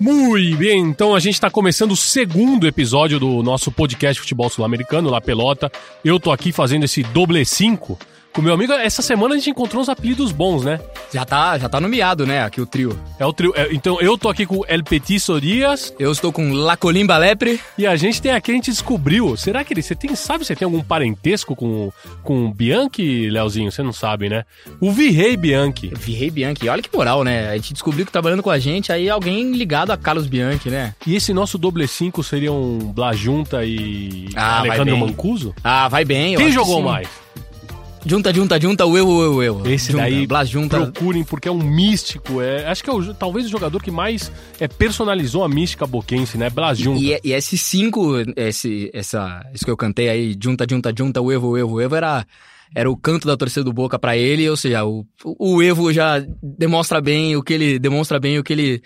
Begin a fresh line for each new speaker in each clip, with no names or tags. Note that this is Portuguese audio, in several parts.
Muito bem, então a gente está começando o segundo episódio do nosso podcast Futebol Sul-Americano, La Pelota. Eu tô aqui fazendo esse doble 5 com meu amigo. Essa semana a gente encontrou uns apelidos bons, né?
Já tá, já tá nomeado, né, aqui o trio.
É o trio. é, então eu tô aqui com El Petiso Dias
Eu estou com La Colimba Lepre.
e a gente tem aqui, a gente descobriu. Será que ele. Você tem, sabe se tem algum parentesco com, com o Bianchi, Leozinho? Você não sabe, né? O Virrei Bianchi.
Virrei Bianchi. Olha que moral, né? A gente descobriu que trabalhando com a gente, aí alguém ligado a Carlos Bianchi, né?
E esse nosso doble 5 seriam Blajunta e
Ah,
Alejandro. Mancuso?
Ah, vai bem. eu
Quem
que
jogou
sim.
mais?
Junta, junta, junta, o eu, eu, eu.
Esse
junta,
daí,
Blas junta.
procurem, porque é um místico. É, acho que é o, talvez o jogador que mais é, personalizou a mística boquense, né? Blas Junta.
E, e esses cinco, esse, essa, isso que eu cantei aí, junta, junta, junta, o Evo, o Evo, o Evo, era, era o canto da torcida do Boca pra ele, ou seja, o, o Evo já demonstra bem o que ele, demonstra bem o que ele,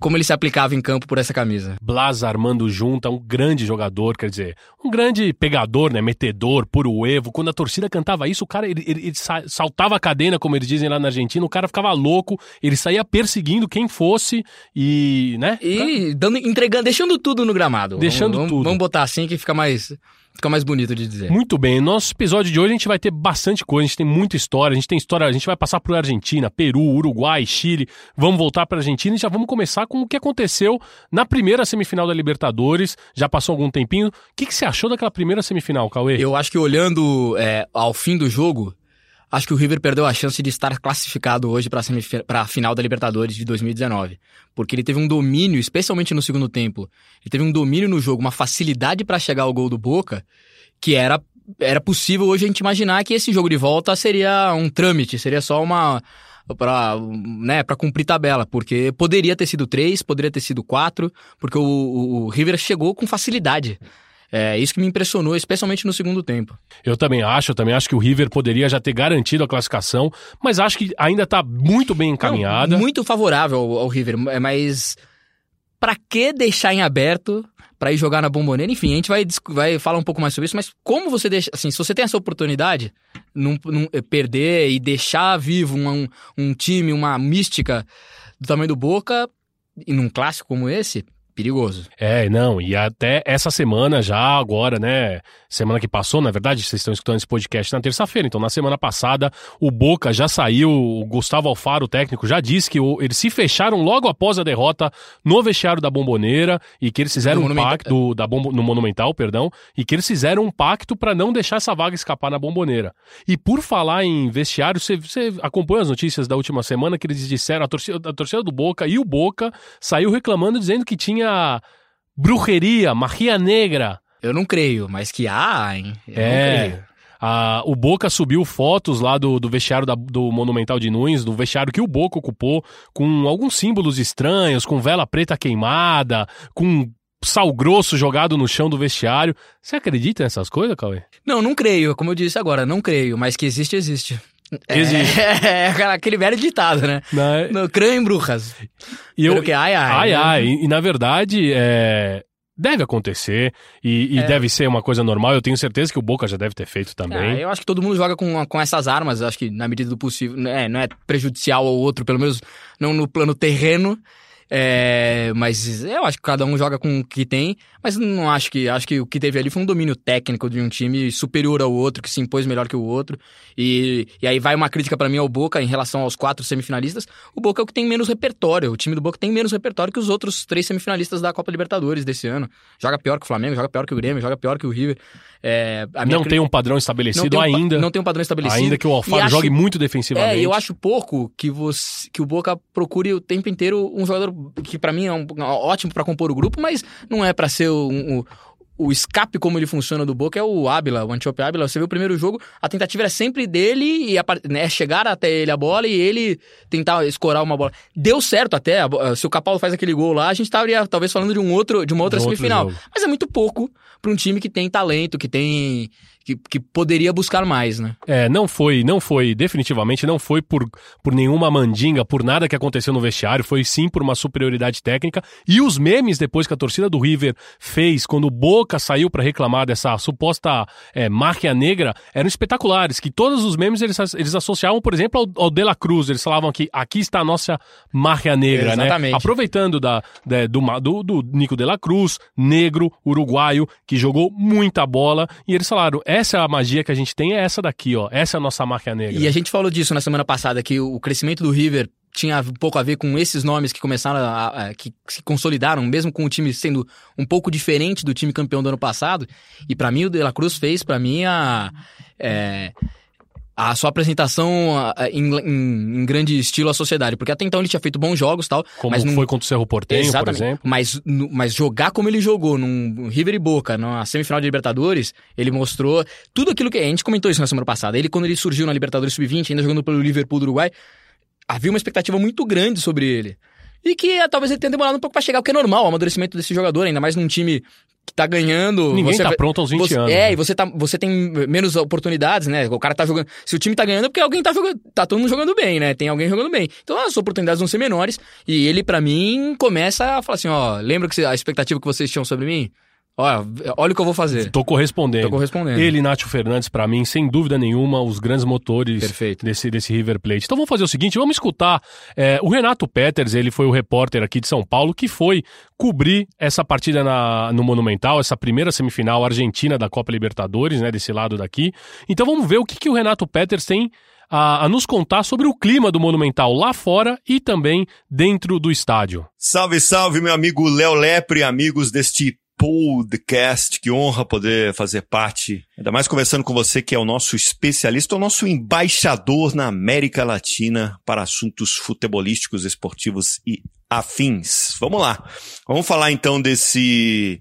como ele se aplicava em campo por essa camisa.
Blas Armando Junta, um grande jogador, quer dizer, um grande pegador, né? Metedor, puro Evo. Quando a torcida cantava isso, o cara ele, ele- ele sa- saltava a cadena, como eles dizem lá na Argentina, o cara ficava louco, ele saía perseguindo quem fosse e, né?
E dando, entregando, deixando tudo no gramado.
Deixando
vamos,
tudo.
Vamos botar assim que fica mais, fica mais bonito de dizer.
Muito bem, nosso episódio de hoje a gente vai ter bastante coisa, a gente tem muita história, a gente tem história, a gente vai passar por Argentina, Peru, Uruguai, Chile, vamos voltar para Argentina e já vamos começar com o que aconteceu na primeira semifinal da Libertadores, já passou algum tempinho. O que, que você achou daquela primeira semifinal, Cauê?
Eu acho que olhando é, ao fim do jogo, acho que o River perdeu a chance de estar classificado hoje para a final da Libertadores de 2019. Porque ele teve um domínio, especialmente no segundo tempo, ele teve um domínio no jogo, uma facilidade para chegar ao gol do Boca, que era, era possível hoje a gente imaginar que esse jogo de volta seria um trâmite, seria só uma. Pra, né, cumprir tabela, porque poderia ter sido três, poderia ter sido quatro, porque o, o- o River chegou com facilidade. É isso que me impressionou, especialmente no segundo tempo.
Eu também acho, eu também acho que o River poderia já ter garantido a classificação, mas acho que ainda está muito bem encaminhada.
Não, muito favorável ao, ao River, é, mas pra que deixar em aberto pra ir jogar na bomboneira? Enfim, a gente vai, vai falar um pouco mais sobre isso, mas como você deixa, assim, se você tem essa oportunidade, não, não- eh, perder e deixar vivo um, um time, uma mística do tamanho do Boca, e num clássico como esse, perigoso.
É, não, e até essa semana já, agora, né? Semana que passou, na verdade, vocês estão escutando esse podcast na terça-feira, então na semana passada o Boca já saiu, o Gustavo Alfaro, o técnico, já disse que o- eles se fecharam logo após a derrota no vestiário da Bomboneira e que eles fizeram
Do
um pacto, da Bombo- no Monumental, perdão, e que eles fizeram um pacto para não deixar essa vaga escapar na Bomboneira. E por falar em vestiário, você, você acompanha as notícias da última semana que eles disseram, a torcida, a torcida do Boca e o Boca saiu reclamando dizendo que tinha bruxeria, magia negra.
Eu não creio, mas que há, hein? Eu
É.
creio.
A- o Boca subiu fotos lá do, do vestiário da- do Monumental de Nunes, do vestiário que o Boca ocupou, com alguns símbolos estranhos, com vela preta queimada, com sal grosso jogado no chão do vestiário. Você acredita nessas coisas, Cauê?
Não, não creio, como eu disse agora, não creio, mas que existe, existe. É-
Existe.
É, aquele velho ditado, né?
Né?
No crânio em bruxas.
E eu,
Pelo que ai, ai.
Ai,
né?
ai. E, e, na verdade, é, deve acontecer e, e
É.
deve ser uma coisa normal. Eu tenho certeza que o Boca já deve ter feito
Ah,
também.
eu acho que todo mundo joga com, com essas armas, acho que na medida do possível. É, não é prejudicial ao outro, pelo menos não no plano terreno. É, mas eu acho que cada um joga com o que tem, mas não acho que acho que o que teve ali foi um domínio técnico de um time superior ao outro, que se impôs melhor que o outro. E, e aí vai uma crítica pra mim ao Boca em relação aos quatro semifinalistas. O Boca é o que tem menos repertório. O time do Boca tem menos repertório que os outros três semifinalistas da Copa Libertadores desse ano. Joga pior que o Flamengo, joga pior que o Grêmio, joga pior que o River. É,
Não tem um padrão
não
estabelecido
tem um pa-
ainda.
Não tem um padrão estabelecido.
Ainda que o Alfaro
acho-
jogue muito defensivamente.
É, eu acho pouco que, você, que o Boca procure o tempo inteiro um jogador que para mim é um, ótimo para compor o grupo, mas não é para ser um o escape como ele funciona do Boca é o Ábila, o Antiope Ábila. Você vê o primeiro jogo, a tentativa era sempre dele e a, né, chegar até ele a bola e ele tentar escorar uma bola. Deu certo até, se o Capaldo faz aquele gol lá, a gente estaria talvez falando de um outro de uma outra semifinal. Mas é muito pouco para um time que tem talento, que tem que, que poderia buscar mais, né?
É, não foi, não foi, definitivamente não foi por, por nenhuma mandinga, por nada que aconteceu no vestiário, foi sim por uma superioridade técnica. E os memes depois que a torcida do River fez, quando o Boca saiu para reclamar dessa suposta é, máquina negra, eram espetaculares, que todos os memes eles, eles associavam, por exemplo, ao, ao De La Cruz, eles falavam que aqui está a nossa máquina negra, né? Exatamente. né? Aproveitando da, da do, do, do Nico De La Cruz, negro, uruguaio, que jogou muita bola, e eles falaram, é essa é a magia que a gente tem, é essa daqui, ó. Essa é a nossa máquina negra.
E a gente falou disso na semana passada, que o crescimento do River tinha um pouco a ver com esses nomes que começaram a, a, que se consolidaram, mesmo com o time sendo um pouco diferente do time campeão do ano passado. E para mim o De La Cruz fez para mim a é, a sua apresentação em, em, em, grande estilo à sociedade. Porque até então ele tinha feito bons jogos tal.
Como
mas
não... foi contra o Cerro Exatamente. por exemplo.
Mas, mas jogar como ele jogou num River e Boca, na semifinal de Libertadores, ele mostrou tudo aquilo que. A gente comentou isso na semana passada. Ele, quando ele surgiu na Libertadores Sub-20, ainda jogando pelo Liverpool do Uruguai, havia uma expectativa muito grande sobre ele. E que é, talvez ele tenha demorado um pouco para chegar, o que é normal, o amadurecimento desse jogador, ainda mais num time que tá ganhando.
Ninguém
você,
tá pronto aos 20
você,
anos.
É, né? e você, tá, você tem menos oportunidades, né? O cara tá jogando. Se o time tá ganhando, é porque alguém tá jogando. Tá todo mundo jogando bem, né? Tem alguém jogando bem. Então as oportunidades vão ser menores. E ele, para mim, começa a falar assim: ó, lembra que a expectativa que vocês tinham sobre mim? Olha, olha o que eu vou fazer.
Tô correspondendo.
Tô correspondendo.
Ele e Nacho Fernandes, para mim, sem dúvida nenhuma, os grandes motores desse, desse River Plate. Então vamos fazer o seguinte, vamos escutar é, o Renato Peters, ele foi o repórter aqui de São Paulo, que foi cobrir essa partida na, no Monumental, essa primeira semifinal argentina da Copa Libertadores, né, desse lado daqui. Então vamos ver o que, que o Renato Peters tem a, a, nos contar sobre o clima do Monumental lá fora e também dentro do estádio.
Salve, salve, meu amigo Léo Lepre, amigos deste podcast. Que honra poder fazer parte, ainda mais conversando com você, que é o nosso especialista, o nosso embaixador na América Latina para assuntos futebolísticos, esportivos e afins. Vamos lá. Vamos falar então desse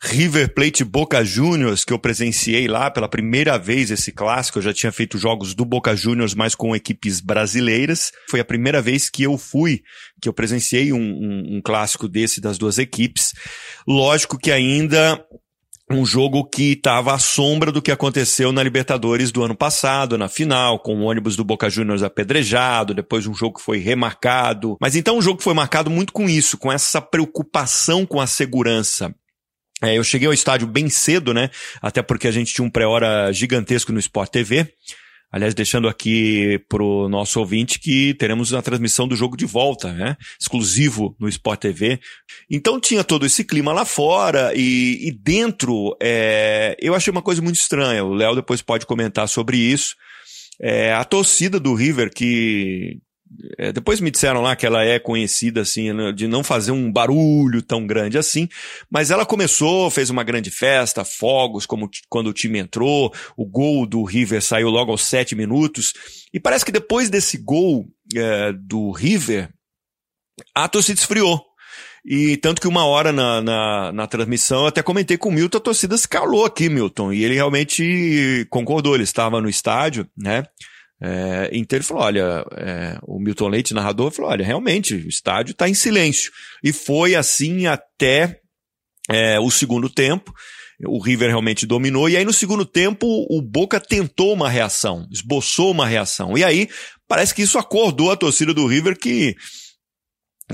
River Plate Boca Juniors, que eu presenciei lá pela primeira vez esse clássico. Eu já tinha feito jogos do Boca Juniors, mas com equipes brasileiras. Foi a primeira vez que eu fui, que eu presenciei um, um, um clássico desse das duas equipes. Lógico que ainda um jogo que estava à sombra do que aconteceu na Libertadores do ano passado, na final, com o ônibus do Boca Juniors apedrejado, depois um jogo que foi remarcado. Mas então um jogo que foi marcado muito com isso, com essa preocupação com a segurança. É, eu cheguei ao estádio bem cedo, né? Até porque a gente tinha um pré-hora gigantesco no Sport TV. Aliás, deixando aqui pro nosso ouvinte que teremos a transmissão do jogo de volta, né? Exclusivo no Sport TV. Então tinha todo esse clima lá fora e, e dentro, é, eu achei uma coisa muito estranha. O Léo depois pode comentar sobre isso. É, a torcida do River que é, depois me disseram lá que ela é conhecida assim né, de não fazer um barulho tão grande assim, mas ela começou, fez uma grande festa, fogos como quando o time entrou, o gol do River saiu logo aos sete minutos e parece que depois desse gol é, do River a torcida esfriou. E tanto que uma hora na, na, na, transmissão, eu até comentei com o Milton, a torcida se calou aqui, Milton. E ele realmente concordou, ele estava no estádio, né? É, então ele falou: olha, é, o Milton Leite, narrador, falou: olha, realmente, o estádio está em silêncio. E foi assim até é, o segundo tempo. O River realmente dominou. E aí, no segundo tempo, o Boca tentou uma reação, esboçou uma reação. E aí, parece que isso acordou a torcida do River que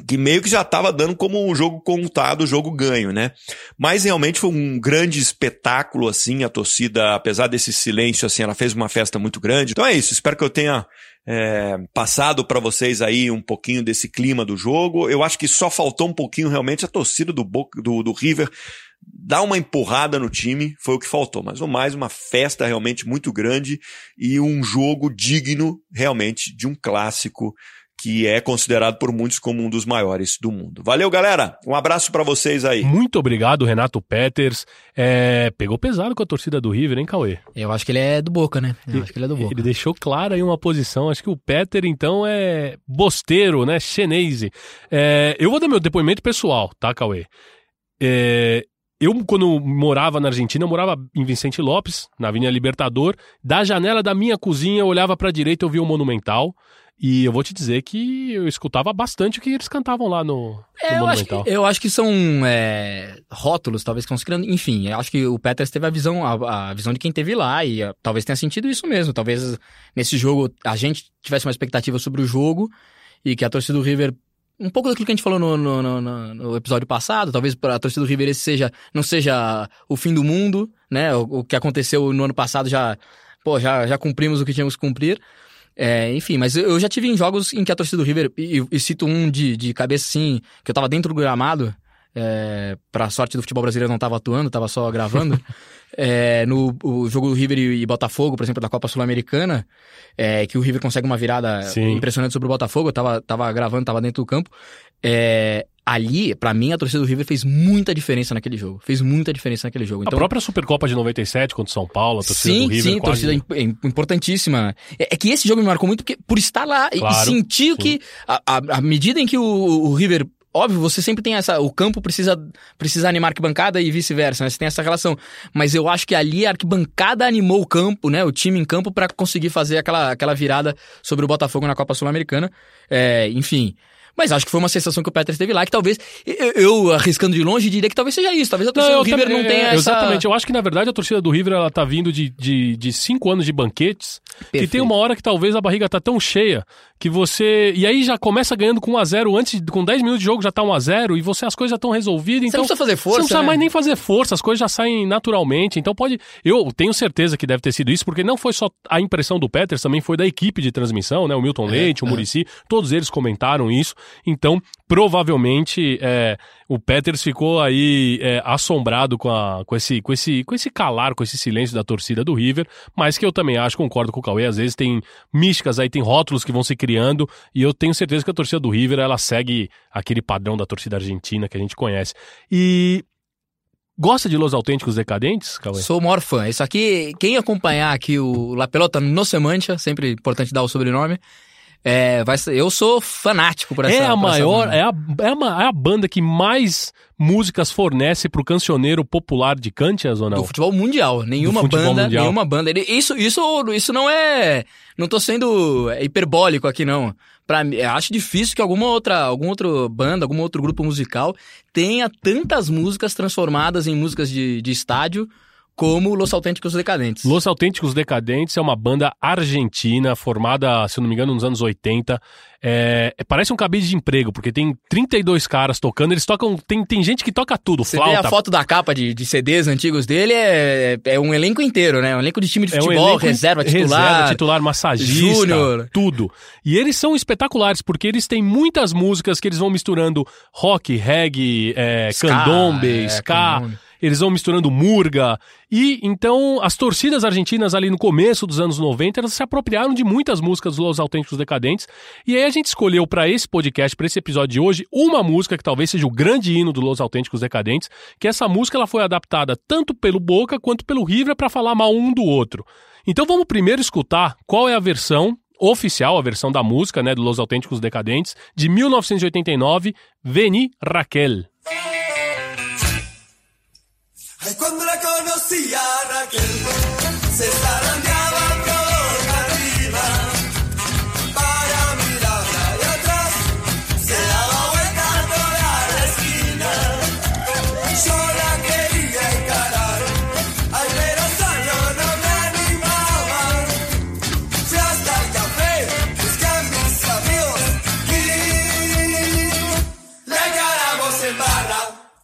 que meio que já estava dando como um jogo contado, jogo ganho, né? Mas realmente foi um grande espetáculo, assim, a torcida, apesar desse silêncio, assim, ela fez uma festa muito grande. Então é isso, espero que eu tenha é, passado para vocês aí um pouquinho desse clima do jogo. Eu acho que só faltou um pouquinho realmente a torcida do, do, do River dar uma empurrada no time, foi o que faltou. Mas o mais, uma festa realmente muito grande e um jogo digno realmente de um clássico que é considerado por muitos como um dos maiores do mundo. Valeu, galera. Um abraço para vocês aí.
Muito obrigado, Renato Peters. É, pegou pesado com a torcida do River, hein, Cauê?
Eu acho que ele é do Boca, né? Eu acho que ele é do Boca.
Ele deixou claro aí uma posição. Acho que o Peter, então, é bosteiro, né? Chenese. É, eu vou dar meu depoimento pessoal, tá, Cauê? É, eu, quando morava na Argentina, eu morava em Vicente Lopes, na Avenida Libertador. Da janela da minha cozinha, eu olhava pra direita e eu via o Monumental. E eu vou te dizer que eu escutava bastante o que eles cantavam lá no,
É,
no
eu, acho que, eu acho que são é, rótulos, talvez, que estão se criando. Enfim, eu acho que o Peters teve a visão, a, a visão de quem teve lá e ah, talvez tenha sentido isso mesmo. Talvez nesse jogo a gente tivesse uma expectativa sobre o jogo e que a torcida do River. Um pouco daquilo que a gente falou no, no, no- no- no episódio passado, talvez para a torcida do River esse seja, não seja o fim do mundo, né? O, o que aconteceu no ano passado já, pô, já, já cumprimos o que tínhamos que cumprir. É, enfim, mas eu já tive em jogos em que a torcida do River, e, e cito um de, de cabeça assim, que eu tava dentro do gramado, é, pra sorte do futebol brasileiro eu não tava atuando, tava só gravando. É, no o jogo do River e, e Botafogo, por exemplo, da Copa Sul-Americana, é, que o River consegue uma virada
Sim.
impressionante sobre o Botafogo, eu tava, tava gravando, tava dentro do campo. É, ali, pra mim, a torcida do River fez muita diferença naquele jogo. Fez muita diferença naquele jogo.
A
Então,
própria Supercopa de 97 contra o São Paulo, a torcida
sim,
do River
sim,
quase...
torcida imp- im- importantíssima. É, é que esse jogo me marcou muito porque, por estar lá e-
Claro,
e sentir
sim.
que, a, a- à medida em que o, o River. Óbvio, você sempre tem essa. O campo precisa, precisa animar a arquibancada e vice-versa, né? Você tem essa relação. Mas eu acho que ali a arquibancada animou o campo, né? O time em campo pra conseguir fazer aquela, aquela virada sobre o Botafogo na Copa Sul-Americana. É, enfim. Mas acho que foi uma sensação que o Peters teve lá, que talvez. Eu, eu, arriscando de longe, diria que talvez seja isso. Talvez a torcida
eu
do River
também-
não tenha
é,
essa.
Exatamente. Eu acho que, na verdade, a torcida do River ela tá vindo de, de, de cinco anos de banquetes. Que tem
Perfeito.
uma hora que talvez a barriga tá tão cheia que você. E aí já começa ganhando com 1x0. Antes, com 10 minutos de jogo já tá 1x0 e você as coisas já estão resolvidas.
Você
Então,
não precisa fazer força.
você não precisa
né?
mais nem fazer força, as coisas já saem naturalmente. Então pode. Eu tenho certeza que deve ter sido isso, porque não foi só a impressão do Peters, também foi da equipe de transmissão, né? O Milton Leite, o
é.
Murici, todos eles comentaram isso. Então, provavelmente, é, o Peters ficou aí é, assombrado com, a, com, esse, com, esse, com esse calar, com esse silêncio da torcida do River, mas que eu também acho, concordo com o Cauê, às vezes tem místicas aí, tem rótulos que vão se criando, e eu tenho certeza que a torcida do River, ela segue aquele padrão da torcida argentina que a gente conhece. E gosta de Los Autênticos Decadentes, Cauê?
Sou o maior fã. Isso aqui, quem acompanhar aqui o La Pelota no Semantia, sempre importante dar o sobrenome, é, vai ser, eu sou fanático por essa
É a maior,
banda.
é a, é, a, é a banda que mais músicas fornece pro cancioneiro popular de Cantias ou não?
Do futebol mundial. Nenhuma
futebol
banda,
mundial.
nenhuma banda. Ele- Isso, isso, isso não é. Não tô sendo hiperbólico aqui, não. Pra acho difícil que alguma outra, alguma outra banda, algum outro grupo musical tenha tantas músicas transformadas em músicas de, de estádio como Los Autênticos Decadentes.
Los Autênticos Decadentes é uma banda argentina formada, se não me engano, nos anos 80. É, é- parece um cabide de emprego, porque tem 32 caras tocando, eles tocam. Tem, tem gente que toca tudo,
Você vê
flauta.
a foto da capa de, de CDs antigos dele, é, é um elenco inteiro, né? Um elenco de time de
É um
futebol, reserva, titular.
reserva, titular, massagista,
júnior.
tudo. E eles são espetaculares, porque eles têm muitas músicas que eles vão misturando rock, reggae, é,
Ska,
candombe,
é,
ska,
candombe.
Eles vão misturando murga. E então as torcidas argentinas ali no começo dos anos 90, elas se apropriaram de muitas músicas dos Los Autênticos Decadentes. E aí a gente escolheu para esse podcast, para esse episódio de hoje, uma música que talvez seja o grande hino dos Los Autênticos Decadentes, que essa música ela foi adaptada tanto pelo Boca quanto pelo River para falar mal um do outro. Então vamos primeiro escutar qual é a versão oficial, a versão da música, né, do Los Autênticos Decadentes, de 1989, Veni Raquel.
Ay, cuando la conocí a Raquel, se zarandeaba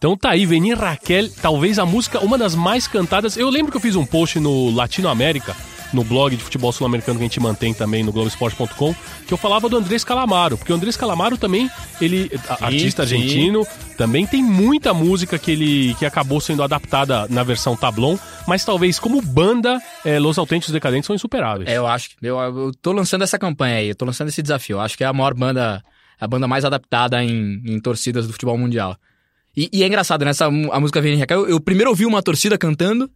Então tá aí, Veni Raquel, talvez a música, uma das mais cantadas. Eu lembro que eu fiz um post no Latinoamérica no blog de futebol sul-americano que a gente mantém também no Globoesporte.com, que eu falava do Andrés Calamaro, porque o Andrés Calamaro também, ele, a- artista
sim.
argentino, também tem muita música que ele que acabou sendo adaptada na versão Tablon, mas talvez como banda, eh, Los Autênticos Decadentes são insuperáveis.
É, eu acho. que- Eu, eu tô lançando essa campanha aí, eu tô lançando esse desafio. Eu acho que é a maior banda, a banda mais adaptada em, em torcidas do futebol mundial. E, e é engraçado, nessa a música Vem Recai, eu, eu primeiro ouvi uma torcida cantando,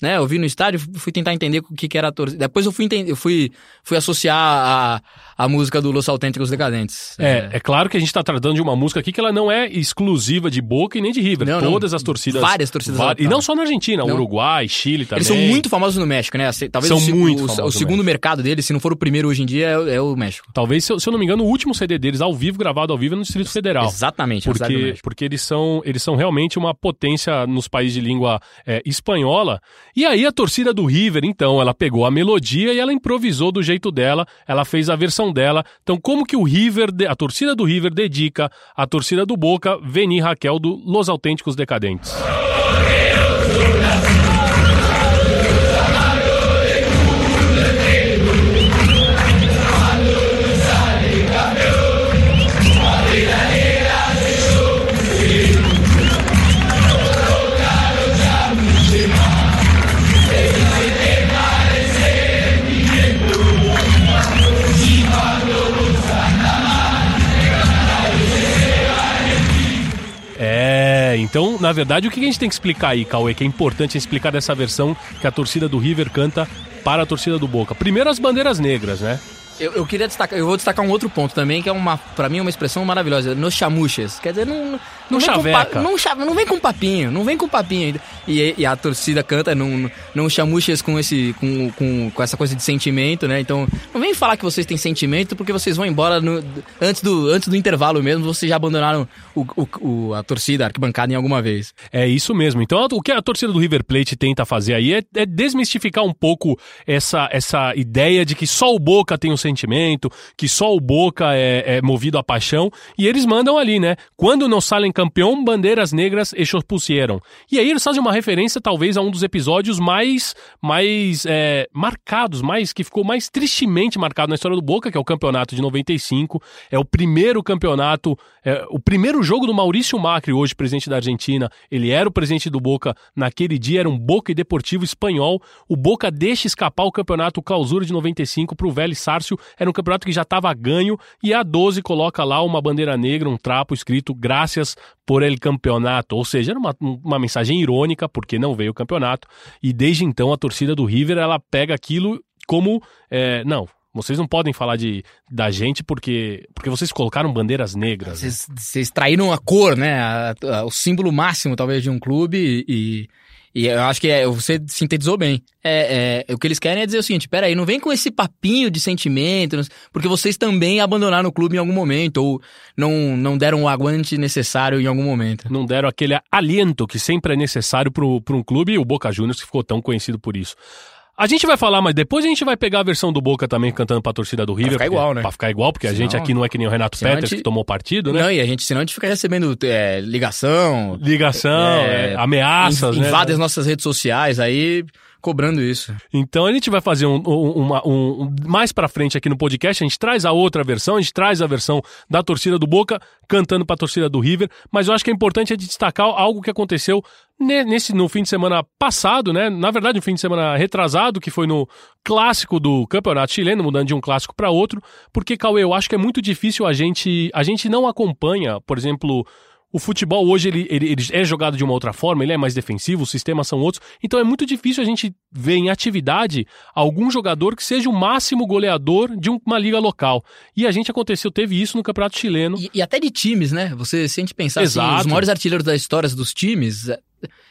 né? Eu vi no estádio, fui tentar entender o que, que era a torcida. Depois eu fui, entender, eu fui, fui associar a, a música do Los Autênticos Decadentes.
É, é claro que a gente tá tratando de uma música aqui que ela não é exclusiva de Boca e nem de River.
Não, não.
Todas as torcidas.
Várias torcidas
E não só na Argentina,
Não.
Uruguai, Chile também.
Eles são muito famosos no México, né? Talvez
São
o,
muito
o, o segundo mercado deles, se não for o primeiro hoje em dia, é, é o México.
Talvez, se eu, se eu não me engano, o último CD deles ao vivo, gravado ao vivo, é no Distrito Federal.
Exatamente,
Porque, porque eles, são, eles são realmente uma potência nos países de língua é, espanhola. E aí a torcida do River, então, ela pegou a melodia e ela improvisou do jeito dela, ela fez a versão dela. Então, como que o River, a torcida do River dedica à torcida do Boca, Veni Raquel do Los Autênticos Decadentes? Então, na verdade, o que a gente tem que explicar aí, Cauê, que é importante explicar dessa versão que a torcida do River canta para a torcida do Boca? Primeiro as bandeiras negras, né?
Eu, eu queria destacar, eu vou destacar um outro ponto também, que é uma, pra mim, uma expressão maravilhosa. Nos chamuchas. Quer dizer, não. Não vem com
chaveca.
não, cha- não vem com papinho, não vem com papinho. E, e a torcida canta, não, não chamuchas com, esse, com, com, com essa coisa de sentimento, né? Então, não vem falar que vocês têm sentimento, porque vocês vão embora no- antes, do, antes do intervalo mesmo, vocês já abandonaram o, o- o- a torcida, a arquibancada em alguma vez.
É isso mesmo. Então, o que a torcida do River Plate tenta fazer aí é, é desmistificar um pouco essa, essa ideia de que só o Boca tem um sentimento, que só o Boca é, é movido à paixão. E eles mandam ali, né? Quando não salem campeão, bandeiras negras ellos pusieron. E aí eles fazem uma referência, talvez, a um dos episódios mais, mais é, marcados, mais que ficou mais tristemente marcado na história do Boca, que é o campeonato de 95. É o primeiro campeonato, é, o primeiro jogo do Maurício Macri, hoje presidente da Argentina. Ele era o presidente do Boca naquele dia, era um Boca e Deportivo espanhol. O Boca deixa escapar o campeonato clausura de 95 para o Vélez Sárcio. Era um campeonato que já estava ganho e a 12 coloca lá uma bandeira negra, um trapo escrito graças por el campeonato. Ou seja, era uma, uma mensagem irônica porque não veio o campeonato. E desde então a torcida do River ela pega aquilo como é, não. Vocês não podem falar de, da gente porque, porque vocês colocaram bandeiras negras. né?
Vocês, vocês traíram a cor, né? A- a- o símbolo máximo, talvez, de um clube e. E eu acho que é, você sintetizou bem. É, é, o que eles querem é dizer o seguinte: peraí, não vem com esse papinho de sentimento, não- porque vocês também abandonaram o clube em algum momento, ou não, não deram o aguante necessário em algum momento.
Não deram aquele aliento que sempre é necessário para um clube e o Boca Juniors que ficou tão conhecido por isso. A gente vai falar, mas depois a gente vai pegar a versão do Boca também cantando pra torcida do River.
ficar
porque-
igual, né?
Pra ficar igual, porque a
Senão-
gente aqui não é que nem o Renato
a
Peters
gente-
que tomou partido, né?
Não, e a gente, senão a gente fica recebendo é, ligação,
Ligação,
É,
é, ameaças,
inv-
né?
invade as nossas redes sociais aí, cobrando isso.
Então a gente vai fazer um, um- uma- um- mais pra frente aqui no podcast, a gente traz a outra versão, a gente traz a versão da torcida do Boca cantando pra torcida do River, mas eu acho que é importante a gente destacar algo que aconteceu ne- nesse no fim de semana passado, né? Na verdade, no fim de semana retrasado, que foi no clássico do Campeonato Chileno, mudando de um clássico pra outro, porque Cauê, eu acho que é muito difícil a gente a gente não acompanha, por exemplo, o futebol hoje ele, ele, ele é jogado de uma outra forma, ele é mais defensivo, os sistemas são outros. Então é muito difícil a gente ver em atividade algum jogador que seja o máximo goleador de uma liga local. E a gente aconteceu, teve isso no Campeonato Chileno.
E, e até de times, né? Você se a gente pensar assim,
Exato.
os maiores artilheiros da história dos times eh,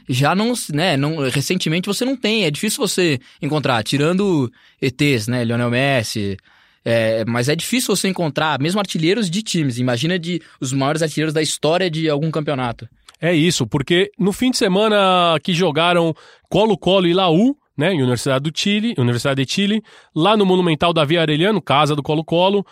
já não, né, não, recentemente você não tem, é difícil você encontrar, tirando ETs, né, Lionel Messi, é, mas é difícil você encontrar mesmo artilheiros de times, imagina de os maiores artilheiros da história de algum campeonato.
É isso, porque no fim de semana que jogaram Colo-Colo e Laú, né, Universidade do Chile, Universidade de Chile, lá no Monumental Davi Arellano, casa do Colo-Colo,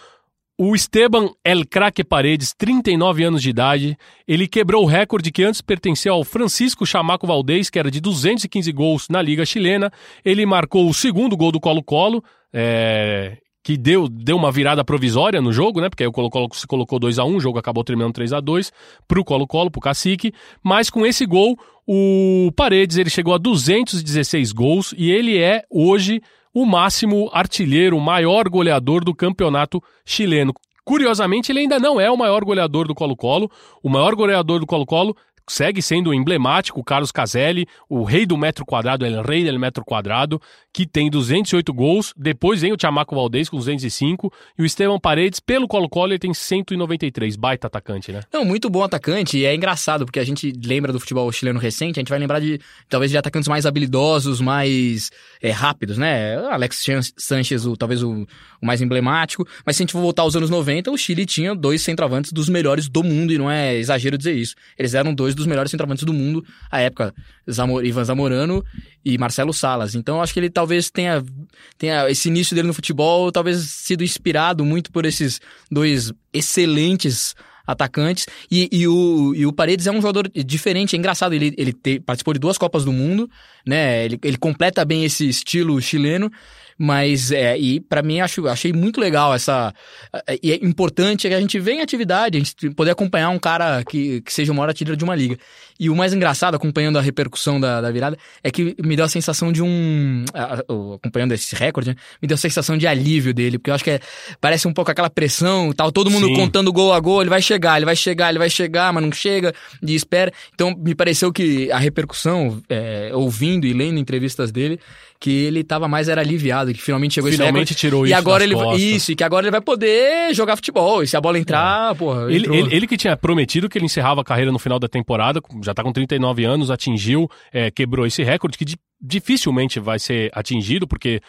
O Esteban El Craque Paredes, 39 anos de idade, ele quebrou o recorde que antes pertencia ao Francisco Chamaco Valdez, que era de 215 gols na Liga Chilena. Ele marcou o segundo gol do Colo-Colo, é, que deu, deu uma virada provisória no jogo, né? Porque aí o Colo-Colo se colocou 2 a 1 o jogo acabou terminando 3 a 2 pro Colo-Colo, pro Cacique. Mas com esse gol, o Paredes ele chegou a 216 gols e ele é hoje o máximo artilheiro, o maior goleador do campeonato chileno. Curiosamente, ele ainda não é o maior goleador do Colo-Colo. O maior goleador do Colo-Colo segue sendo emblemático, o Carlos Caselli, o rei do metro quadrado, el rei del metro quadrado, que tem 208 gols. Depois vem o Chamaco Valdez com 205 e o Esteban Paredes, pelo Colo-Colo, ele tem 193. Baita atacante, né?
Não, muito bom atacante. E é engraçado, porque a gente lembra do futebol chileno recente, a gente vai lembrar de, talvez, de atacantes mais habilidosos, mais é, rápidos, né? Alex Sanchez, o, talvez o, o mais emblemático. Mas se a gente for voltar aos anos 90, o Chile tinha dois centroavantes dos melhores do mundo, e não é exagero dizer isso. Eles eram dois dos melhores centroavantes do mundo à época, Zamor, Ivan Zamorano e Marcelo Salas. Então eu acho que ele talvez tenha, tenha esse início dele no futebol, talvez sido inspirado muito por esses dois excelentes atacantes. E, e, o, e o Paredes é um jogador diferente, é engraçado. Ele, ele te, participou de duas Copas do Mundo, né? Ele, ele completa bem esse estilo chileno. Mas, é, e para mim, acho, achei muito legal essa. E é importante que a gente venha em atividade, a gente poder acompanhar um cara que, que seja o maior artilheiro de uma liga. E o mais engraçado, acompanhando a repercussão da, da virada, é que me deu a sensação de um. Acompanhando esse recorde, né, me deu a sensação de alívio dele, porque eu acho que é, parece um pouco aquela pressão, tal, todo mundo
Sim.
contando gol a gol, ele vai chegar, ele vai chegar, ele vai chegar, mas não chega, e espera. Então, me pareceu que a repercussão, é, ouvindo e lendo entrevistas dele, que ele tava mais era aliviado, que finalmente chegou
Finalmente
esse
tirou
e
isso
agora ele
costas.
isso, e que agora ele vai poder jogar futebol, e se a bola entrar, porra,
Ele, ele, ele que tinha prometido que ele encerrava a carreira no final da temporada, já tá com 39 anos, atingiu, é, quebrou esse recorde que di- dificilmente vai ser atingido, porque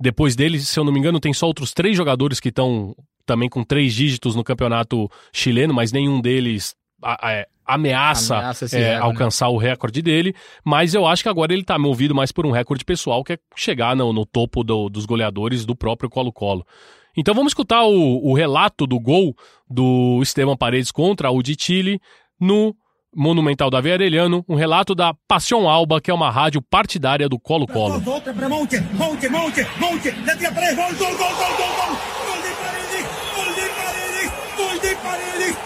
depois dele, se eu não me engano, tem só outros três jogadores que estão também com três dígitos no campeonato chileno, mas nenhum deles é, ameaça,
Ameaça
é,
recorde, né?
alcançar o recorde dele, mas eu acho que agora ele tá movido mais por um recorde pessoal, que é chegar no, no topo do- dos goleadores do próprio Colo-Colo. Então vamos escutar o, o relato do gol do Esteban Paredes contra o de Chile no Monumental Davi Arellano, um relato da Paixão Alba, que é uma rádio partidária do Colo-Colo.
Gol de Paredes,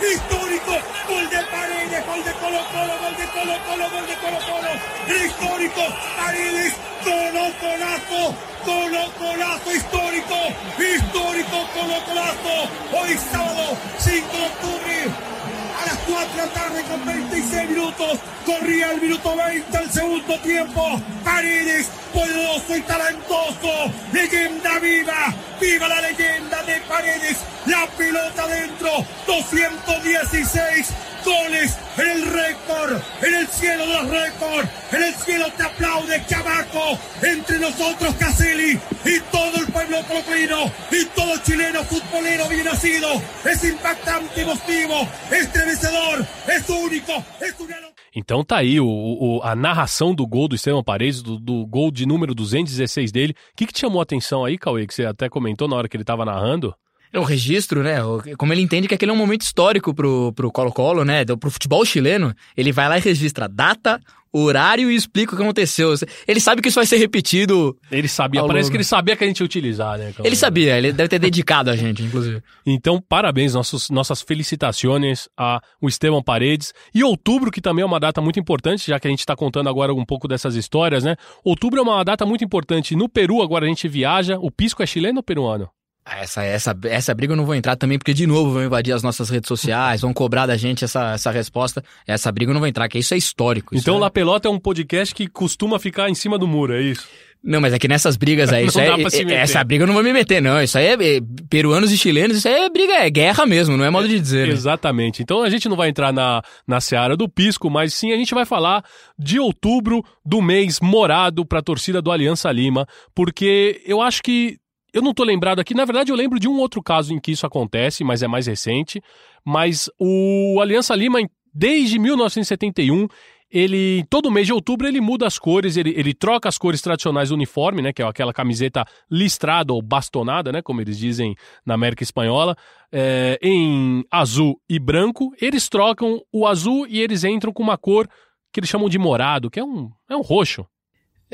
histórico, gol de Paredes, gol de Colo Colo, gol de Colo Colo, gol de Colo Colo, histórico, Paredes, Colo Colazo, Colo Colazo histórico, histórico Colo Colazo, hoy sábado 5 de. A las 4 de la tarde con 26 minutos. Corría el minuto 20 al segundo tiempo. Paredes, poderoso y talentoso. Leyenda viva. Viva la leyenda de Paredes. La pelota dentro. 216 goles en el récord. En el cielo de los récords. En el cielo te aplaude Chamaco. Entre nosotros Caselli. Y todo el pueblo colombiano. Y todo chileno futbolero bien nacido. Es impactante, emotivo. Estremecedor. Es único. Es una...
Então tá aí o, o- a narração do gol do Esteban Paredes, do, do gol de número 216 dele. O que, que te chamou a atenção aí, Cauê, que você até comentou na hora que ele tava narrando?
É o registro, né? Como ele entende que aquele é um momento histórico pro, pro Colo-Colo, né? Pro futebol chileno, ele vai lá e registra data, horário e explica o que aconteceu. Ele sabe que isso vai ser repetido.
Ele sabia, parece
longo.
que ele sabia que a gente ia utilizar, né?
Ele sabia, ele deve ter dedicado a gente, inclusive.
Então, parabéns, nossos, nossas felicitações a o Esteban Paredes. E outubro, que também é uma data muito importante, já que a gente está contando agora um pouco dessas histórias, né? Outubro é uma data muito importante. No Peru, agora a gente viaja. O Pisco é chileno ou peruano?
Essa, essa, essa briga eu não vou entrar também, porque de novo vão invadir as nossas redes sociais, vão cobrar da gente essa, essa resposta. Essa briga eu não vou entrar, que isso é histórico.
Então,
é-
La Pelota é um podcast que costuma ficar em cima do muro, é isso?
Não, mas é que nessas brigas aí, isso
se
é-
meter.
essa briga eu não vou me meter, não. Isso aí é, é peruanos e chilenos, isso aí é briga, é guerra mesmo, não é modo de dizer. né?
Exatamente. Então a gente não vai entrar na, na seara do pisco, mas sim a gente vai falar de outubro do mês morado para a torcida do Aliança Lima, porque eu acho que. Eu não tô lembrado aqui, na verdade eu lembro de um outro caso em que isso acontece, mas é mais recente. Mas o Aliança Lima, desde 1971, ele todo mês de outubro ele muda as cores, ele, ele troca as cores tradicionais do uniforme, né, que é aquela camiseta listrada ou bastonada, né, como eles dizem na América Espanhola, é, em azul e branco. Eles trocam o azul e eles entram com uma cor que eles chamam de morado, que é um, é um roxo.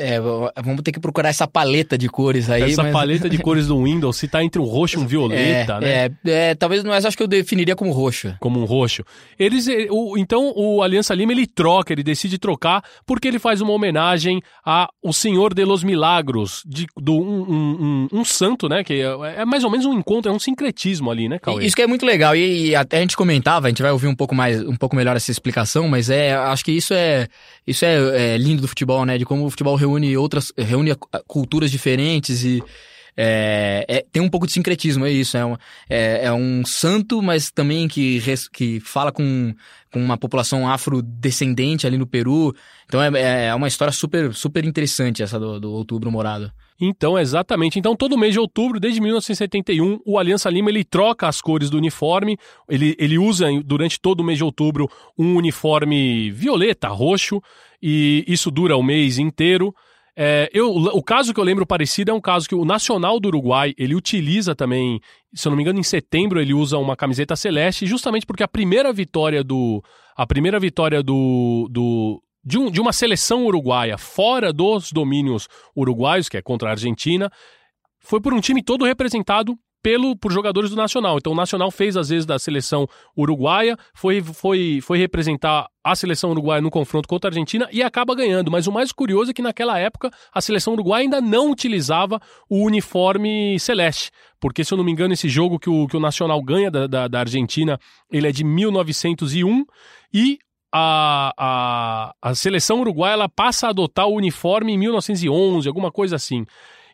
É, vamos ter que procurar essa paleta de cores aí.
Essa
mas-
paleta de cores do Windows, se tá entre um roxo e um violeta,
é,
né?
é, é, talvez, mas acho que eu definiria como roxo.
como um roxo. Eles, eh, o- então o Aliança Lima ele troca, ele decide trocar porque ele faz uma homenagem a o Senhor de los Milagros, de, do um, um, um- um santo, né? Que é, é mais ou menos um encontro, é um sincretismo ali, né, Cauê?
Isso que é muito legal. E, e até a gente comentava, a gente vai ouvir um pouco mais, um pouco melhor essa explicação, mas é, acho que isso é, isso é, é lindo do futebol, né? De como o futebol reúne outras, reúne culturas diferentes e é, é- tem um pouco de sincretismo, é isso. É um, é, é um santo, mas também que, res- que fala com, com uma população afrodescendente ali no Peru. Então é, é uma história super, super interessante essa do, do Outubro Morado.
Então, exatamente. Então, todo mês de outubro, desde 1971, o Aliança Lima ele troca as cores do uniforme. Ele, ele usa durante todo o mês de outubro um uniforme violeta, roxo, e isso dura o mês inteiro. É, eu, o caso que eu lembro parecido é um caso que o Nacional do Uruguai ele utiliza também, se eu não me engano, em setembro ele usa uma camiseta celeste, justamente porque a primeira vitória do a primeira vitória do, do de, um, de uma seleção uruguaia fora dos domínios uruguaios, que é contra a Argentina, foi por um time todo representado pelo, por jogadores do Nacional. Então o Nacional fez, às vezes, da seleção uruguaia, foi, foi, foi representar a seleção uruguaia no confronto contra a Argentina e acaba ganhando. Mas o mais curioso é que naquela época a seleção uruguaia ainda não utilizava o uniforme celeste. Porque, se eu não me engano, esse jogo que o, que o Nacional ganha da, da, da Argentina, ele é de 1901 e a, a, a seleção uruguaia ela passa a adotar o uniforme em 1911, alguma coisa assim.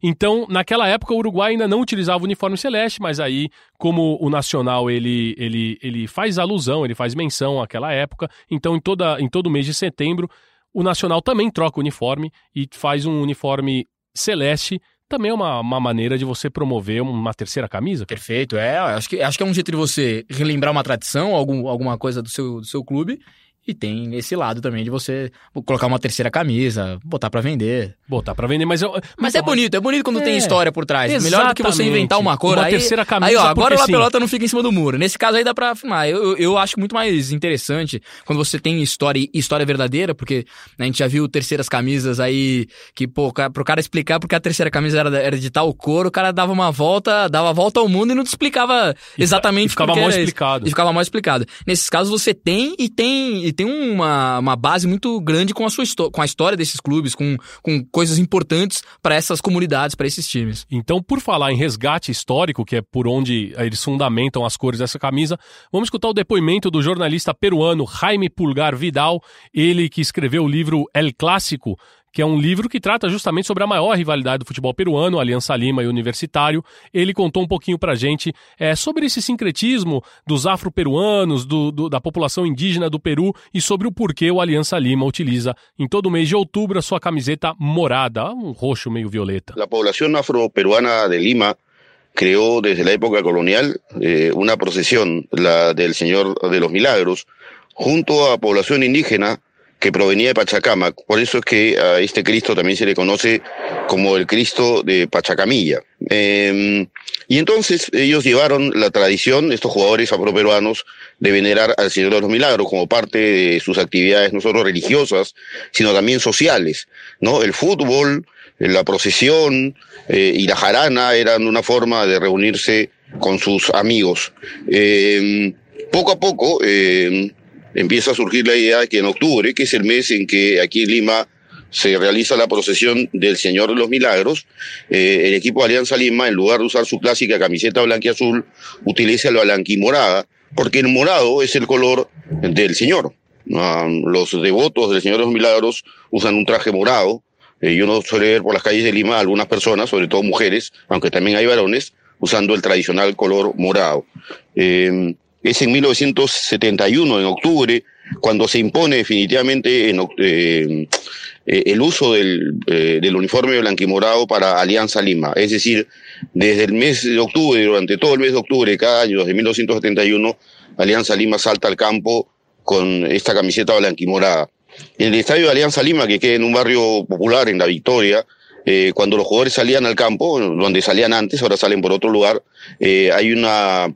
Então, naquela época, o Uruguai ainda não utilizava o uniforme celeste, mas aí, como o Nacional ele, ele, ele faz alusão, ele faz menção àquela época, então em, toda, em todo mês de setembro, o Nacional também troca o uniforme e faz um uniforme celeste. Também é uma, uma maneira de você promover uma terceira camisa. cara.
Perfeito, é. Acho que, acho que é um jeito de você relembrar uma tradição, algum, alguma coisa do seu, do seu clube. E tem esse lado também de você colocar uma terceira camisa, botar pra vender.
Botar pra vender, mas... Eu,
Mas é bonito, é bonito quando
É,
tem história por trás. Melhor do que você
exatamente.
inventar uma cor.
Uma
aí,
terceira camisa,
Aí, ó, agora
porque
a
sim.
pelota não fica em cima do muro. Nesse caso aí dá pra afirmar. Eu, eu, acho muito mais interessante quando você tem história e história verdadeira, porque né, a gente já viu terceiras camisas aí que, pô, pro cara explicar porque a terceira camisa era, era de tal cor, o cara dava uma volta, dava a volta ao mundo e não te explicava exatamente
e ficava
porque
mal explicado.
E ficava mal explicado. Nesses casos você tem e tem e tem uma, uma base muito grande com a sua com a história desses clubes, com, com coisas importantes para essas comunidades, para esses times.
Então, por falar em resgate histórico, que é por onde eles fundamentam as cores dessa camisa, vamos escutar o depoimento do jornalista peruano Jaime Pulgar Vidal, ele que escreveu o livro El Clássico, que é um livro que trata justamente sobre a maior rivalidade do futebol peruano, Aliança Lima e Universitário. Ele contou um pouquinho pra gente é, sobre esse sincretismo dos afro-peruanos, do, do- da população indígena do Peru e sobre o porquê o Aliança Lima utiliza em todo mês de outubro a sua camiseta morada, um roxo meio violeta.
La población afroperuana de Lima creó desde la época colonial eh, una procesión, la del Señor de los Milagros, junto a población indígena que provenía de Pachacamac. Por eso es que a este Cristo también se le conoce como el Cristo de Pachacamilla. Eh, y entonces ellos llevaron la tradición, estos jugadores afroperuanos, de venerar al Señor de los Milagros como parte de sus actividades no solo religiosas, sino también sociales. ¿no? El fútbol, eh, la procesión eh, y la jarana eran una forma de reunirse con sus amigos. Eh, poco a poco eh, empieza a surgir la idea de que en octubre, que es el mes en que aquí en Lima se realiza la procesión del Señor de los Milagros, eh, el equipo de Alianza Lima, en lugar de usar su clásica camiseta blanca y azul, utiliza la blanquimorada, porque el morado es el color del Señor. Ah, los devotos del Señor de los Milagros usan un traje morado. Eh, y uno suele ver por las calles de Lima algunas personas, sobre todo mujeres, aunque también hay varones, usando el tradicional color morado. Eh, es en 1971, en octubre, cuando se impone definitivamente eh, eh, el uso del, eh, del uniforme blanquimorado para Alianza Lima. Es decir, desde el mes de octubre, durante todo el mes de octubre cada año, desde 1971, Alianza Lima salta al campo con esta camiseta blanquimorada. El estadio de Alianza Lima, que queda en un barrio popular en La Victoria, eh, cuando los jugadores salían al campo, donde salían antes, ahora salen por otro lugar, eh, hay una,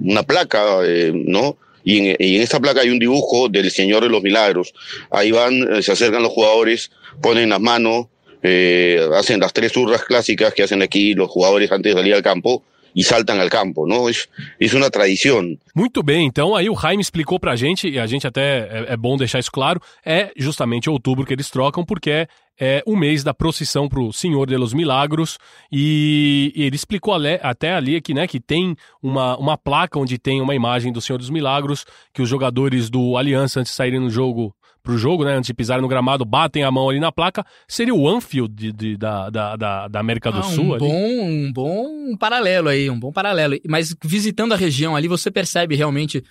una placa, eh, ¿no? Y en, y en esta placa hay un dibujo del Señor de los Milagros. Ahí van, eh, se acercan los jugadores, ponen las manos, eh, hacen las tres urras clásicas que hacen aquí los jugadores antes de salir al campo y saltan al campo, ¿no? Es, es una tradición.
Muito bem, então aí o Jaime explicou pra gente, e a gente até é, é bom deixar isso claro, é justamente outubro que eles trocam, porque é, é o mês da procissão pro Senhor de los Milagros, e, e ele explicou até ali que, né, que tem uma, uma placa onde tem uma imagem do Senhor dos Milagros, que os jogadores do Aliança, antes de saírem no jogo, pro jogo, né, antes de pisarem no gramado, batem a mão ali na placa, seria o Anfield de, de- da, da, da, América do
Ah,
Sul
um
ali?
bom, um bom paralelo aí, um bom paralelo. Mas visitando a região ali, você percebe realmente,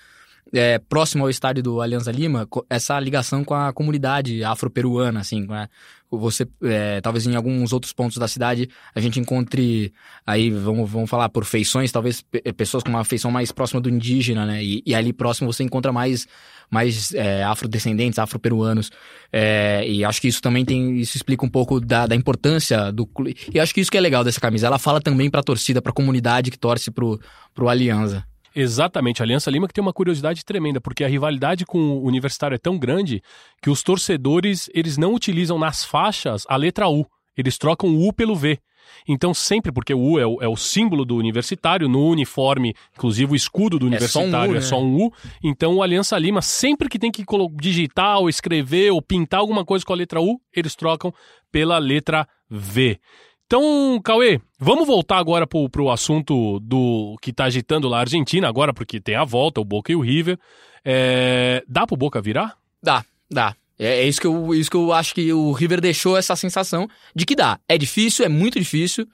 é, próximo ao estádio do Alianza Lima, essa ligação com a comunidade afro-peruana, assim, né? Você, é, talvez em alguns outros pontos da cidade, a gente encontre, aí vamos, vamos falar por feições, talvez pe- pessoas com uma feição mais próxima do indígena, né? E, e ali próximo você encontra mais, mais é, afrodescendentes, afro-peruanos. É, e acho que isso também tem. Isso explica um pouco da, da importância do clube. E acho que isso que é legal dessa camisa. Ela fala também pra torcida, pra comunidade que torce pro, pro Alianza.
Exatamente, a Aliança Lima que tem uma curiosidade tremenda, porque a rivalidade com o Universitário é tão grande que os torcedores, eles não utilizam nas faixas a letra U, eles trocam o U pelo V. Então sempre, porque o U é o, é o símbolo do universitário, no uniforme, inclusive o escudo do
É só um U,
universitário é
né?
só um U, então o Aliança Lima, sempre que tem que digitar ou escrever ou pintar alguma coisa com a letra U, eles trocam pela letra V. Então, Cauê, vamos voltar agora pro, pro assunto do que tá agitando lá a Argentina, agora porque tem a volta, o Boca e o River. É, dá pro Boca virar?
Dá, dá. É, é isso, que eu, isso que eu acho que o River deixou essa sensação de que dá. É difícil, é muito difícil.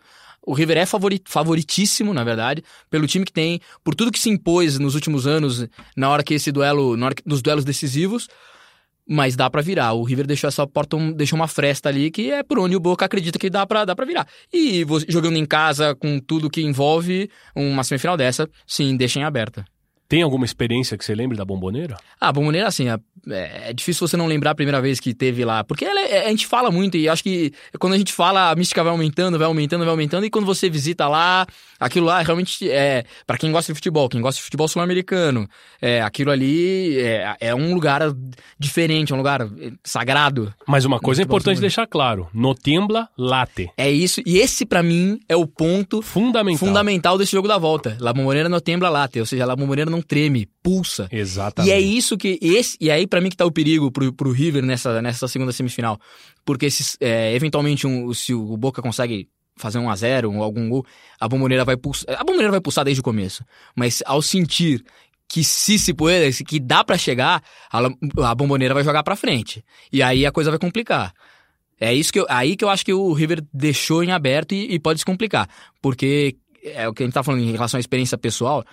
O River é favori- favoritíssimo, na verdade, pelo time que tem, por tudo que se impôs nos últimos anos, na hora que esse duelo, na hora que, dos duelos decisivos. Mas dá pra virar. O River deixou essa porta, um- deixou uma fresta ali que é por onde o Boca acredita que dá pra, dá pra virar. E jogando em casa com tudo que envolve uma semifinal dessa, sim, deixem aberta.
Tem alguma experiência que você lembre da bomboneira?
Ah, a bomboneira, assim, é, é difícil você não lembrar a primeira vez que teve lá. Porque ela é- a gente fala muito e acho que quando a gente fala, a mística vai aumentando, vai aumentando, vai aumentando. E quando você visita lá, aquilo lá realmente é. Pra quem gosta de futebol, quem gosta de futebol sul-americano, é, aquilo ali é, é um lugar diferente, é um lugar sagrado.
Mas uma coisa é importante deixar claro: no tembla, late.
É isso. E esse, pra mim, é o ponto
Fundamental.
fundamental desse jogo da volta. La Bomboneira não tembla late, ou seja, La Bomboneira não treme, pulsa.
Exatamente.
E é isso que. Esse, e aí, pra mim, que tá o perigo pro, pro River nessa, nessa segunda semifinal. Porque se, é, eventualmente, um, se o Boca consegue fazer um a 0 ou algum gol, a bomboneira vai pulsar. A bomboneira vai pulsar desde o começo. Mas ao sentir que se se puder, que dá pra chegar, a, a bomboneira vai jogar pra frente. E aí a coisa vai complicar. É isso que eu, aí que eu acho que o River deixou em aberto e, e pode se complicar. Porque é o que a gente tá falando em relação à experiência pessoal.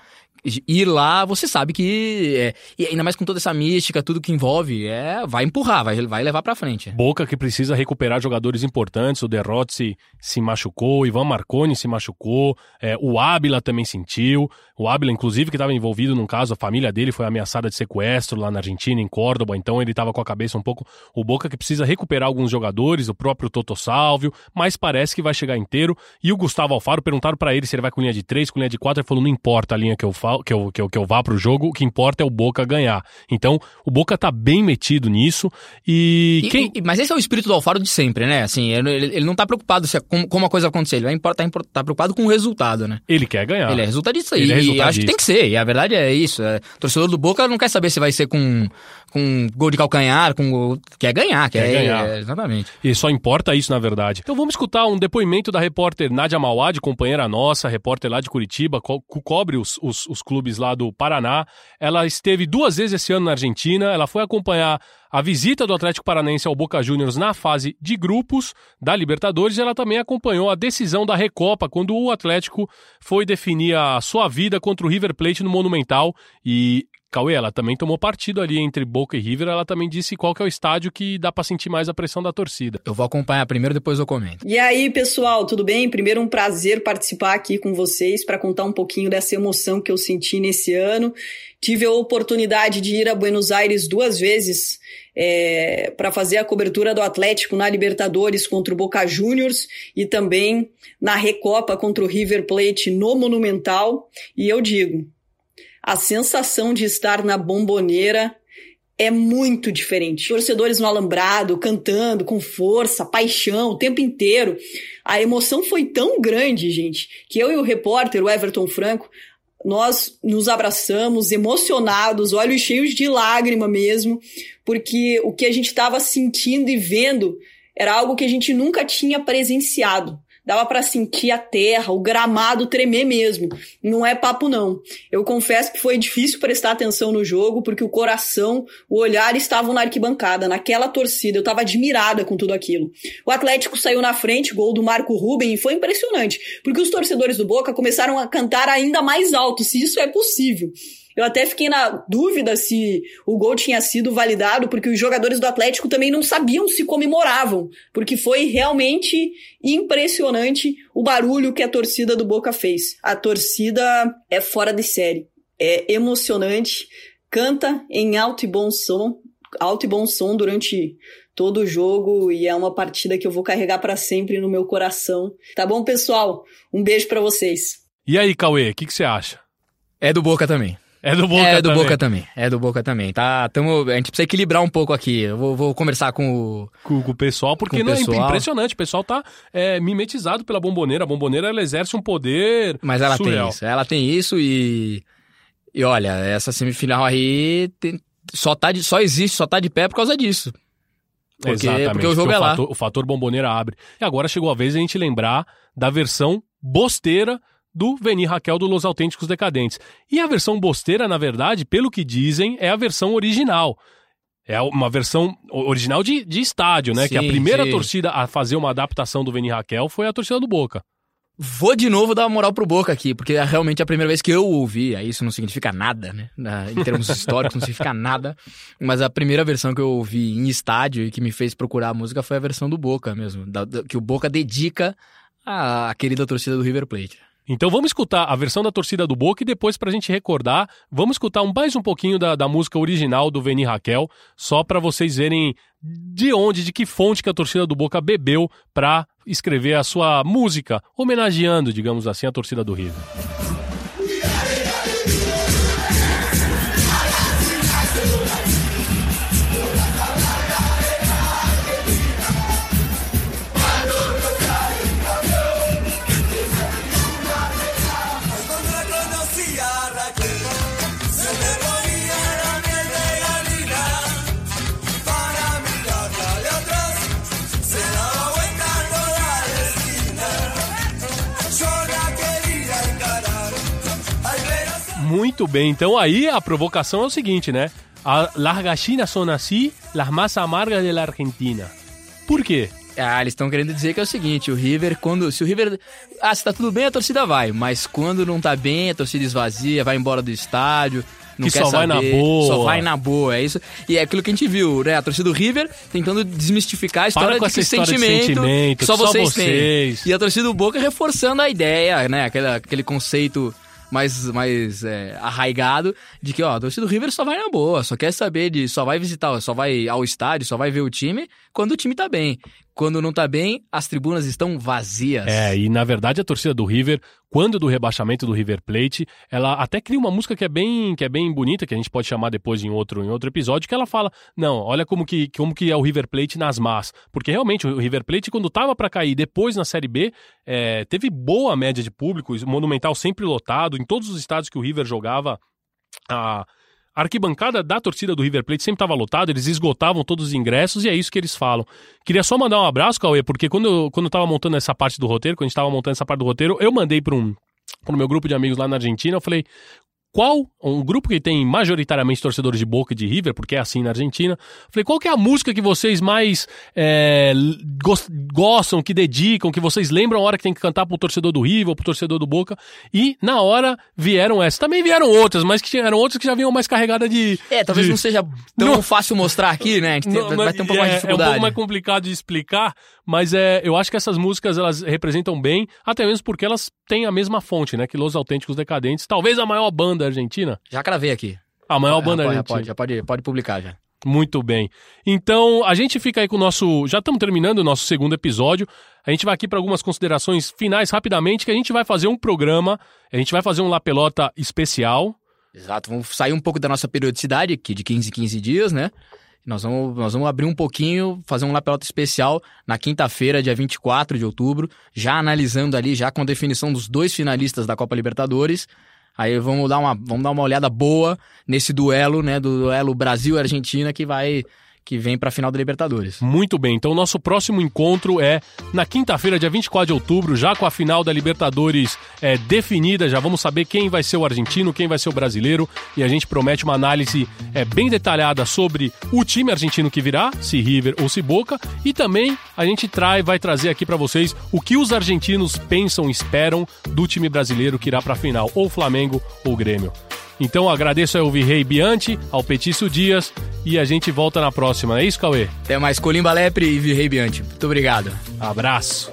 Ir lá, você sabe que. é, e ainda mais com toda essa mística, tudo que envolve, é, vai empurrar, vai, vai levar pra frente.
Boca que precisa recuperar jogadores importantes. O Derrotzi se machucou, o Ivan Marconi se machucou, é, o Ábila também sentiu. O Ábila, inclusive, que estava envolvido num caso, a família dele foi ameaçada de sequestro lá na Argentina, em Córdoba, então ele estava com a cabeça um pouco. O Boca que precisa recuperar alguns jogadores, o próprio Toto Salvio, mas parece que vai chegar inteiro. E o Gustavo Alfaro perguntaram para ele se ele vai com linha de 3, com linha de 4. Ele falou: não importa a linha que eu, que eu, que eu, que eu vá pro jogo, o que importa é o Boca ganhar. Então, o Boca tá bem metido nisso. E,
E-
quem.
e- mas esse é o espírito do Alfaro de sempre, né? Assim, ele, ele- não tá preocupado se, como, como a coisa acontecer, ele vai impor- tá, tá preocupado com o resultado, né?
Ele quer ganhar.
Ele é resultadista.
Ele
e
é resultadista.
acho que tem que ser. E a verdade é isso. É, o torcedor do Boca não quer saber se vai ser com, com gol de calcanhar, com gol... Quer ganhar. Quer,
Quer ganhar.
é, exatamente.
E só importa isso, na verdade. Então vamos escutar um depoimento da repórter Nádia Mauad, companheira nossa, repórter lá de Curitiba, co- cobre os, os, os clubes lá do Paraná. Ela esteve duas vezes esse ano na Argentina, ela foi acompanhar a visita do Atlético Paranense ao Boca Juniors na fase de grupos da Libertadores. Ela também acompanhou a decisão da Recopa, quando o Atlético foi definir a sua vida contra o River Plate no Monumental. E Cauê, ela também tomou partido ali entre Boca e River, ela também disse qual que é o estádio que dá pra sentir mais a pressão da torcida.
Eu vou acompanhar primeiro, depois eu comento.
E aí, pessoal, tudo bem? Primeiro, um prazer participar aqui com vocês para contar um pouquinho dessa emoção que eu senti nesse ano. Tive a oportunidade de ir a Buenos Aires duas vezes é, para fazer a cobertura do Atlético na Libertadores contra o Boca Juniors e também na Recopa contra o River Plate no Monumental. E eu digo, a sensação de estar na bomboneira é muito diferente. Torcedores no alambrado, cantando com força, paixão o tempo inteiro. A emoção foi tão grande, gente, que eu e o repórter, o Everton Franco, nós nos abraçamos, emocionados, olhos cheios de lágrima mesmo, porque o que a gente estava sentindo e vendo era algo que a gente nunca tinha presenciado dava para sentir a terra, o gramado tremer mesmo. Não é papo não. Eu confesso que foi difícil prestar atenção no jogo porque o coração, o olhar estavam na arquibancada, naquela torcida. Eu estava admirada com tudo aquilo. O Atlético saiu na frente, gol do Marco Ruben e foi impressionante, porque os torcedores do Boca começaram a cantar ainda mais alto, se isso é possível. Eu até fiquei na dúvida se o gol tinha sido validado, porque os jogadores do Atlético também não sabiam se comemoravam, porque foi realmente impressionante o barulho que a torcida do Boca fez. A torcida é fora de série, é emocionante, canta em alto e bom som, alto e bom som durante todo o jogo e é uma partida que eu vou carregar para sempre no meu coração. Tá bom, pessoal? Um beijo para vocês.
E aí, Cauê, o que, que você acha?
É do Boca também.
É do Boca
é do
também.
Boca também. É do Boca também. Tá, tamo, a gente precisa equilibrar um pouco aqui. Eu vou, vou conversar com o.
Com, com o pessoal, porque
o
não é
pessoal.
impressionante. O pessoal tá é, mimetizado pela bomboneira. A bomboneira ela exerce um poder.
Mas ela
surreal.
tem isso. Ela tem isso e. E olha, essa semifinal aí tem- só, tá de, só existe, só tá de pé por causa disso. Porque,
Exatamente,
porque o jogo é lá.
fator, o fator bomboneira abre. E agora chegou a vez de a gente lembrar da versão bosteira do Veni Raquel do Los Autênticos Decadentes. E a versão bosteira, na verdade, pelo que dizem, é a versão original. É uma versão original de, de estádio, né? que a
Sim,
primeira
sim.
torcida a fazer uma adaptação do Veni Raquel foi a torcida do Boca.
Vou de novo dar uma moral pro Boca aqui, porque é realmente a primeira vez que eu ouvi, aí isso não significa nada, né? Em termos históricos, não significa nada. Mas a primeira versão que eu ouvi em estádio e que me fez procurar a música foi a versão do Boca mesmo, da- da- que o Boca dedica à, à querida torcida do River Plate.
Então vamos escutar a versão da torcida do Boca e depois pra gente recordar, vamos escutar um, mais um pouquinho da, da música original do Veni Raquel, só pra vocês verem de onde, de que fonte que a torcida do Boca bebeu pra escrever a sua música, homenageando, digamos assim, a torcida do River. Muito bem, então aí a provocação é o seguinte, né? A, las gallinas son así, las más amargas de la Argentina. Por quê?
Ah, eles estão querendo dizer que é o seguinte, o River, quando. Se o River. Ah, se tá tudo bem, a torcida vai. Mas quando não tá bem, a torcida esvazia, vai embora do estádio. Não
Que só vai
saber,
na boa.
Só vai na boa, é isso. E é aquilo que a gente viu, né? A torcida do River tentando desmistificar a história de
história de
sentimento,
sentimento,
que só
que só
vocês,
vocês.
têm. E a torcida do Boca reforçando a ideia, né? Aquele, aquele conceito mais, mais é, arraigado de que, ó, a torcida do River só vai na boa, só quer saber de. só vai visitar, só vai ao estádio, só vai ver o time quando o time tá bem. Quando não tá bem, as tribunas estão vazias.
É, e na verdade a torcida do River, quando do rebaixamento do River Plate, ela até cria uma música que é bem, que é bem bonita, que a gente pode chamar depois em outro, em outro episódio, que ela fala: "Não, olha como que, como que é o River Plate nas más". Porque realmente o River Plate quando tava para cair depois na Série B, é, teve boa média de público, Monumental sempre lotado, em todos os estádios que o River jogava, a a arquibancada da torcida do River Plate sempre estava lotada, eles esgotavam todos os ingressos e é isso que eles falam. Queria só mandar um abraço, Cauê, porque quando eu, quando eu tava montando essa parte do roteiro, quando a gente tava montando essa parte do roteiro, eu mandei para um pro meu grupo de amigos lá na Argentina, eu falei, qual, um grupo que tem majoritariamente torcedores de Boca e de River, porque é assim na Argentina, falei, qual que é a música que vocês mais é, gos- gostam, que dedicam, que vocês lembram a hora que tem que cantar pro torcedor do River ou pro torcedor do Boca? E na hora vieram essas. Também vieram outras, mas que eram outras que já vinham mais carregadas de...
É, talvez
de-
não seja tão
Não.
fácil mostrar aqui, né? A gente tem-
Não,
vai ter um pouco mais de
é, É um
dificuldade.
pouco mais complicado de explicar, mas é, eu acho que essas músicas elas representam bem, até mesmo porque elas têm a mesma fonte, né? Que Los Autênticos Decadentes, talvez a maior banda argentina.
Já cravei aqui.
A maior
Já
banda
já
argentina.
pode, já pode, pode publicar já.
Muito bem. Então, a gente fica aí com o nosso. Já estamos terminando o nosso segundo episódio. A gente vai aqui para algumas considerações finais rapidamente, que a gente vai fazer um programa, a gente vai fazer um La Pelota especial.
Exato, vamos sair um pouco da nossa periodicidade, aqui de 15 em 15 dias, né? Nós vamos, nós vamos abrir um pouquinho, fazer um lapelota especial na quinta-feira, dia 24 de outubro, já analisando ali, já com a definição dos dois finalistas da Copa Libertadores. Aí vamos dar uma, vamos dar uma olhada boa nesse duelo, né? Do duelo Brasil-Argentina que vai. Que vem pra final da Libertadores.
Muito bem, então o nosso próximo encontro é na quinta-feira, dia 24 de outubro, já com a final da Libertadores é, definida, já vamos saber quem vai ser o argentino, quem vai ser o brasileiro, e a gente promete uma análise é, bem detalhada sobre o time argentino que virá, se River ou se Boca, e também a gente trai, vai trazer aqui pra vocês o que os argentinos pensam esperam do time brasileiro que irá pra final, ou Flamengo ou Grêmio. Então agradeço ao Virrei Bianchi, ao Petício Dias e a gente volta na próxima. É isso, Cauê?
Até mais, Colimba Lepre e Virrei Bianchi. Muito obrigado.
Abraço.